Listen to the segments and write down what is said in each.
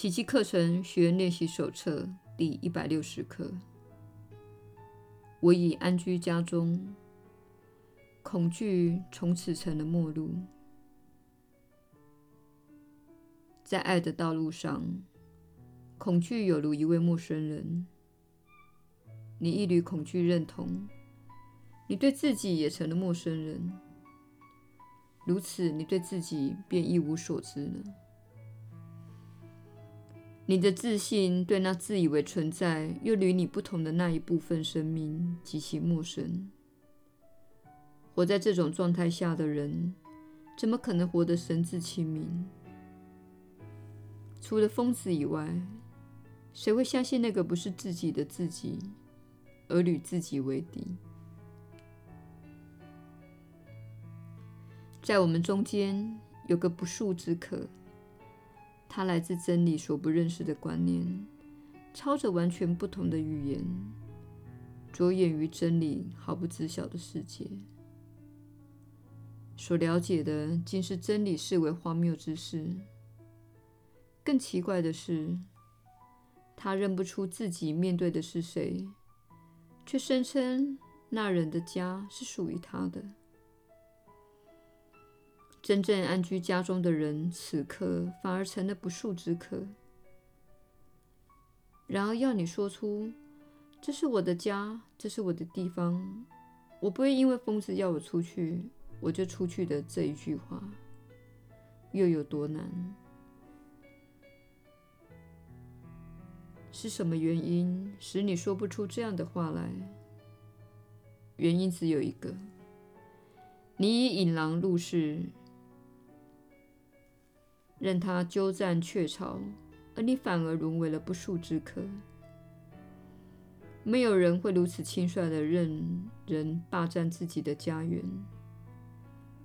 奇迹课程学员练习手册第一百六十课。我已安居家中，恐惧从此成了陌路。在爱的道路上，恐惧有如一位陌生人。你一缕恐惧认同，你对自己也成了陌生人。如此，你对自己便一无所知了。你的自信对那自以为存在又与你不同的那一部分生命极其陌生。活在这种状态下的人，怎么可能活得神志清明？除了疯子以外，谁会相信那个不是自己的自己，而与自己为敌？在我们中间有个不速之客，他来自真理所不认识的观念，操着完全不同的语言，着眼于真理毫不知晓的世界，所了解的竟是真理视为荒谬之事。更奇怪的是，他认不出自己面对的是谁，却声称那人的家是属于他的。真正安居家中的人，此刻反而成了不速之客。然而，要你说出“这是我的家，这是我的地方，我不会因为疯子要我出去，我就出去”的这一句话，又有多难？是什么原因使你说不出这样的话来？原因只有一个：你已引狼入室，任他鸠占鹊巢，而你反而沦为了不速之客。没有人会如此轻率地任人霸占自己的家园，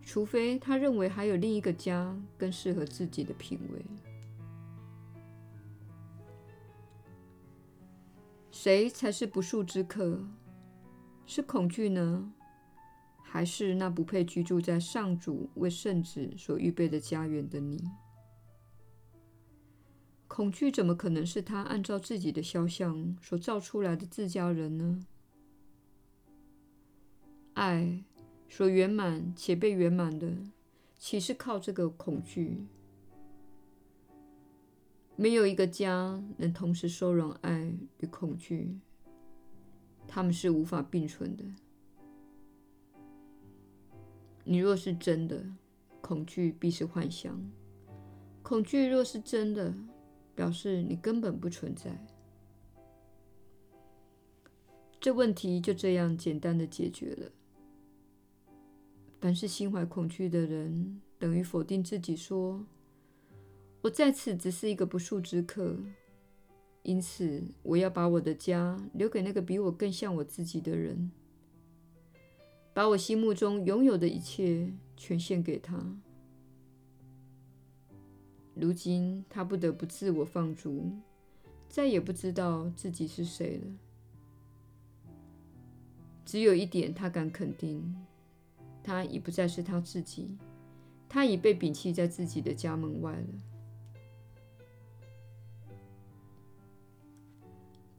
除非他认为还有另一个家更适合自己的品味。谁才是不速之客？是恐惧呢，还是那不配居住在上主为圣子所预备的家园的你？恐惧怎么可能是他按照自己的肖像所造出来的自家人呢？爱所圆满且被圆满的，岂是靠这个恐惧？没有一个家能同时收容爱与恐惧，他们是无法并存的。你若是真的，恐惧必是幻想；恐惧若是真的，表示你根本不存在。这问题就这样简单的解决了。凡是心怀恐惧的人，等于否定自己说。我在此只是一个不速之客，因此我要把我的家留给那个比我更像我自己的人，把我心目中拥有的一切全献给他。如今他不得不自我放逐，再也不知道自己是谁了。只有一点他敢肯定，他已不再是他自己，他已被摒弃在自己的家门外了。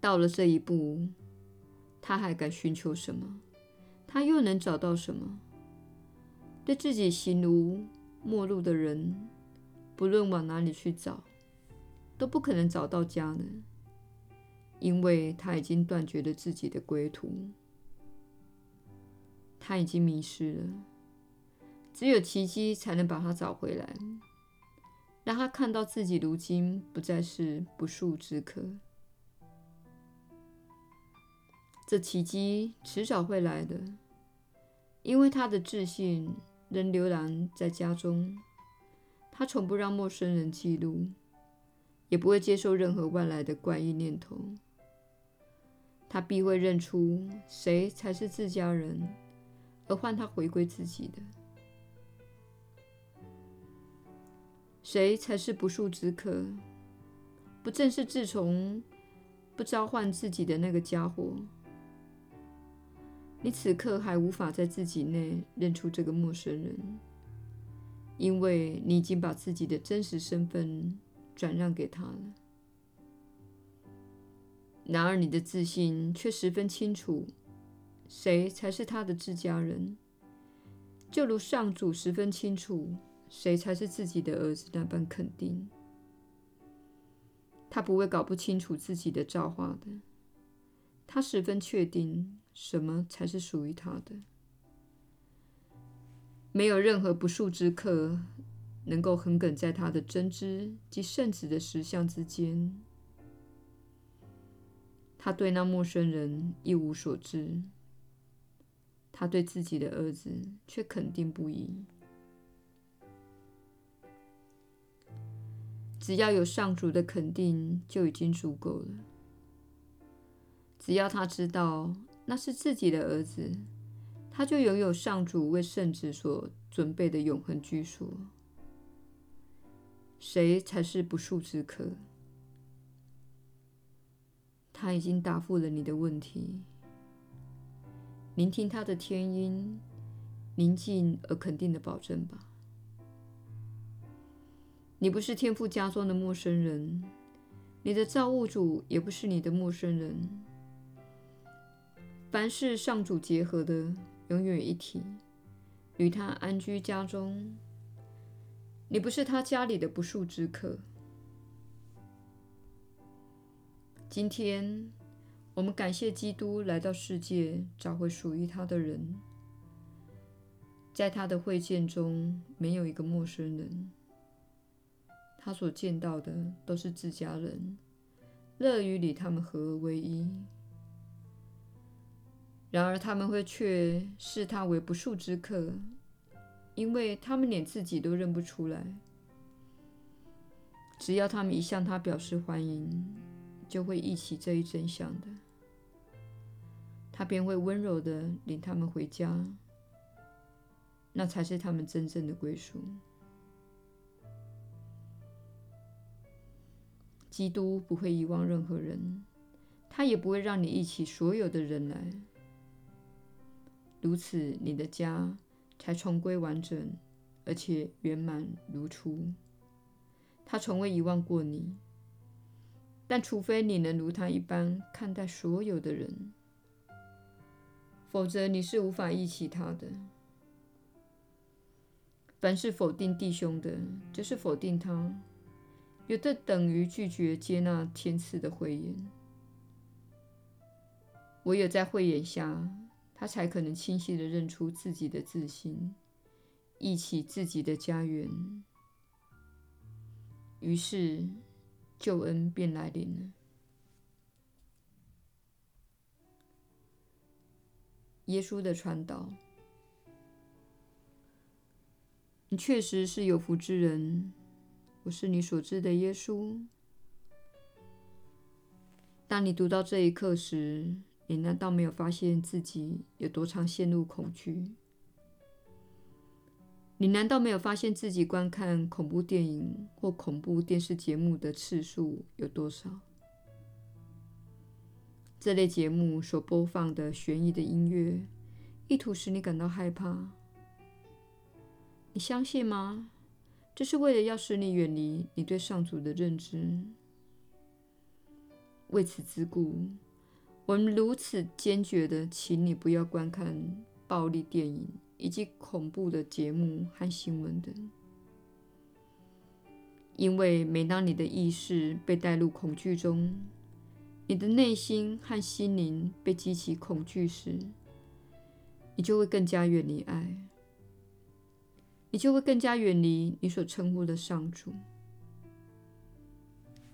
到了这一步，他还敢寻求什么？他又能找到什么？对自己形如陌路的人，不论往哪里去找，都不可能找到家呢，因为他已经断绝了自己的归途，他已经迷失了。只有奇迹才能把他找回来，让他看到自己如今不再是不速之客。这奇迹迟早会来的，因为他的自信仍流浪在家中。他从不让陌生人记录，也不会接受任何外来的怪异念头。他必会认出谁才是自家人，而唤他回归自己的。谁才是不速之客？不正是自从不召唤自己的那个家伙？你此刻还无法在自己内认出这个陌生人，因为你已经把自己的真实身份转让给他了。然而，你的自信却十分清楚，谁才是他的自家人，就如上主十分清楚谁才是自己的儿子那般肯定。他不会搞不清楚自己的造化的，他十分确定什么才是属于他的。没有任何不速之客能够横亘在他的真知及圣子的实相之间。他对那陌生人一无所知，他对自己的儿子却肯定不已。只要有上主的肯定，就已经足够了。只要他知道那是自己的儿子。他就拥有上主为圣子所准备的永恒居所。谁才是不速之客？他已经答复了你的问题。聆听他的天音，宁静而肯定的保证吧。你不是天父家中的陌生人，你的造物主也不是你的陌生人。凡是上主结合的。永远一体，与他安居家中。你不是他家里的不速之客。今天，我们感谢基督来到世界，找回属于他的人。在他的会见中，没有一个陌生人。他所见到的都是自家人，乐于与他们合而为一。然而，他们会却视他为不速之客，因为他们连自己都认不出来。只要他们一向他表示欢迎，就会忆起这一真相的，他便会温柔地领他们回家。那才是他们真正的归属。基督不会遗忘任何人，他也不会让你忆起所有的人来。如此，你的家才重归完整，而且圆满如初。他从未遗忘过你，但除非你能如他一般看待所有的人，否则你是无法忆起他的。凡是否定弟兄的，就是否定他，有的等于拒绝接纳天赐的慧眼。唯有在慧眼下，他才可能清晰地认出自己的自心，忆起自己的家园，于是救恩便来临了。耶稣的传导，你确实是有福之人，我是你所知的耶稣。当你读到这一刻时，你难道没有发现自己有多常陷入恐惧？你难道没有发现自己观看恐怖电影或恐怖电视节目的次数有多少？这类节目所播放的悬疑的音乐，意图使你感到害怕。你相信吗？这是为了要使你远离你对上主的认知。为此之故。我们如此坚决的请你不要观看暴力电影以及恐怖的节目和新闻等，因为每当你的意识被带入恐惧中，你的内心和心灵被激起恐惧时，你就会更加远离爱，你就会更加远离你所称呼的上主。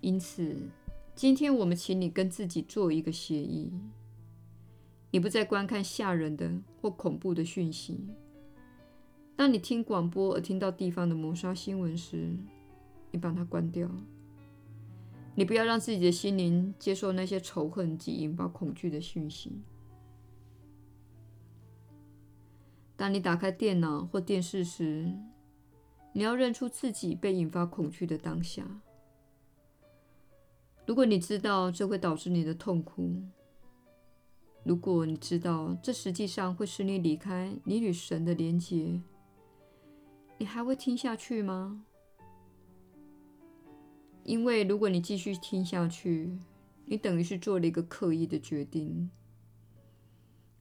因此，今天我们请你跟自己做一个协议：你不再观看吓人的或恐怖的讯息。当你听广播而听到地方的谋杀新闻时，你把它关掉。你不要让自己的心灵接受那些仇恨及引发恐惧的讯息。当你打开电脑或电视时，你要认出自己被引发恐惧的当下。如果你知道这会导致你的痛苦，如果你知道这实际上会使你离开你与神的连结，你还会听下去吗？因为如果你继续听下去，你等于是做了一个刻意的决定，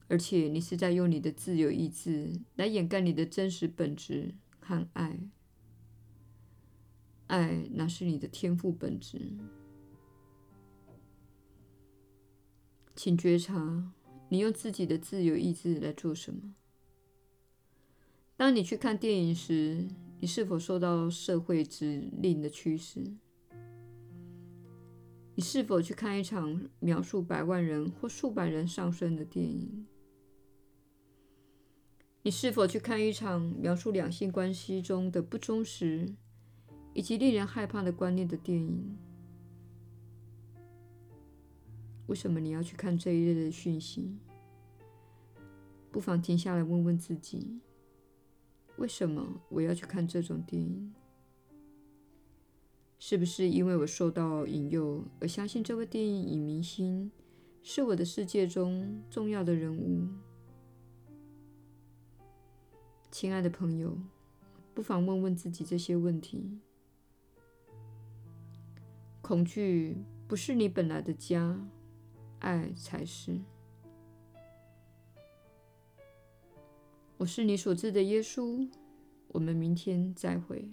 而且你是在用你的自由意志来掩盖你的真实本质和爱。爱，那是你的天赋本质。请觉察，你用自己的自由意志来做什么？当你去看电影时，你是否受到社会指令的驱使？你是否去看一场描述百万人或数百人丧生的电影？你是否去看一场描述两性关系中的不忠实以及令人害怕的观念的电影？为什么你要去看这一类的讯息？不妨停下来问问自己：为什么我要去看这种电影？是不是因为我受到引诱而相信这位电影影明星是我的世界中重要的人物？亲爱的朋友，不妨问问自己这些问题。恐惧不是你本来的家，爱才是。我是你所知的耶稣。我们明天再会。